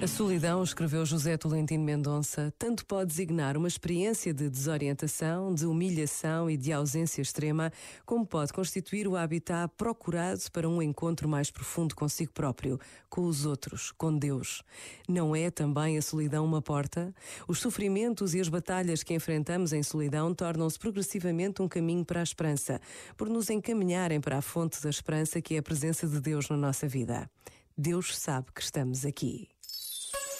A solidão, escreveu José Tolentino Mendonça, tanto pode designar uma experiência de desorientação, de humilhação e de ausência extrema, como pode constituir o habitat procurado para um encontro mais profundo consigo próprio, com os outros, com Deus. Não é também a solidão uma porta? Os sofrimentos e as batalhas que enfrentamos em solidão tornam-se progressivamente um caminho para a esperança, por nos encaminharem para a fonte da esperança que é a presença de Deus na nossa vida. Deus sabe que estamos aqui.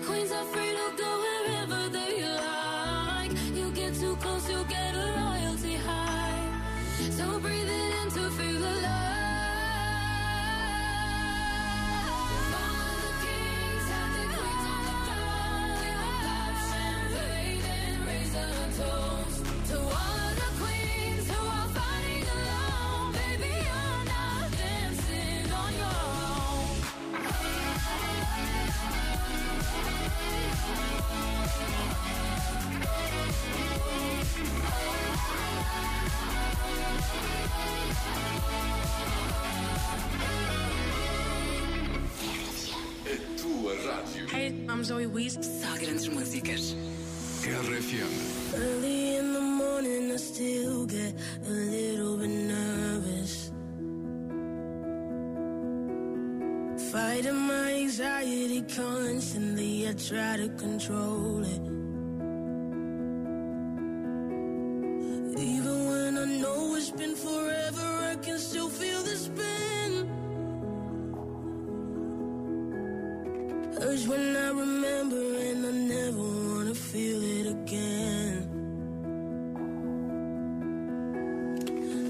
queen's are free to go wherever they like. You get too close, you get. Hey, I'm Zoe Wees. Só grandes músicas. RFM. Early in the morning, I still get a little bit nervous. Fighting my anxiety constantly, I try to control it. Urge when I remember and I never wanna feel it again.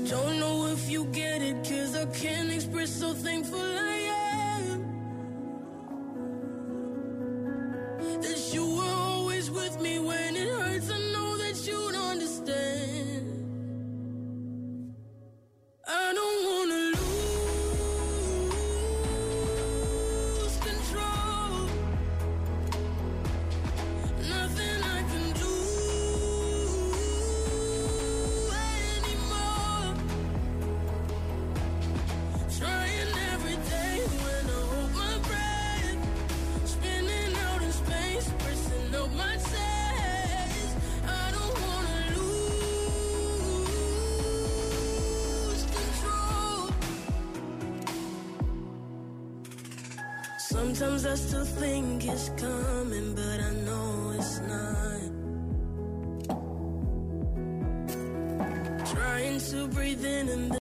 Don't know if you get it, cause I can't express so thankful. I Sometimes I still think it's coming, but I know it's not. Trying to breathe in and